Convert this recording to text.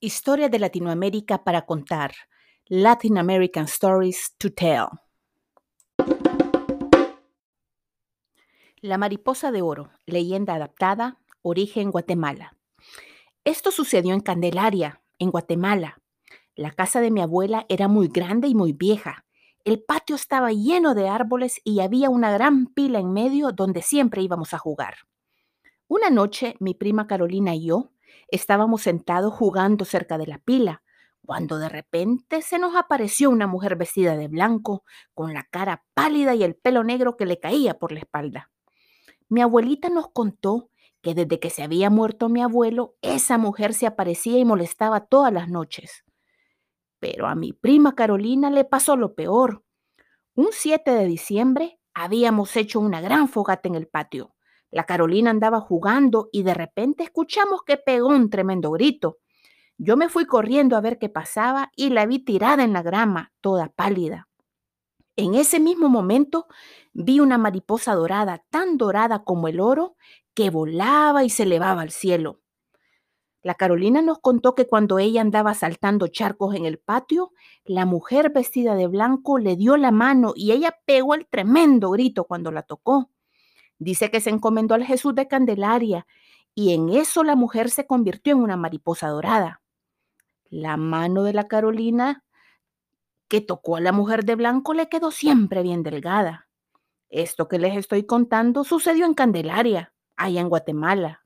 Historia de Latinoamérica para contar. Latin American Stories to Tell. La mariposa de oro, leyenda adaptada, origen Guatemala. Esto sucedió en Candelaria, en Guatemala. La casa de mi abuela era muy grande y muy vieja. El patio estaba lleno de árboles y había una gran pila en medio donde siempre íbamos a jugar. Una noche mi prima Carolina y yo Estábamos sentados jugando cerca de la pila, cuando de repente se nos apareció una mujer vestida de blanco, con la cara pálida y el pelo negro que le caía por la espalda. Mi abuelita nos contó que desde que se había muerto mi abuelo, esa mujer se aparecía y molestaba todas las noches. Pero a mi prima Carolina le pasó lo peor. Un 7 de diciembre habíamos hecho una gran fogata en el patio. La Carolina andaba jugando y de repente escuchamos que pegó un tremendo grito. Yo me fui corriendo a ver qué pasaba y la vi tirada en la grama, toda pálida. En ese mismo momento vi una mariposa dorada, tan dorada como el oro, que volaba y se elevaba al cielo. La Carolina nos contó que cuando ella andaba saltando charcos en el patio, la mujer vestida de blanco le dio la mano y ella pegó el tremendo grito cuando la tocó. Dice que se encomendó al Jesús de Candelaria y en eso la mujer se convirtió en una mariposa dorada. La mano de la Carolina que tocó a la mujer de blanco le quedó siempre bien delgada. Esto que les estoy contando sucedió en Candelaria, allá en Guatemala.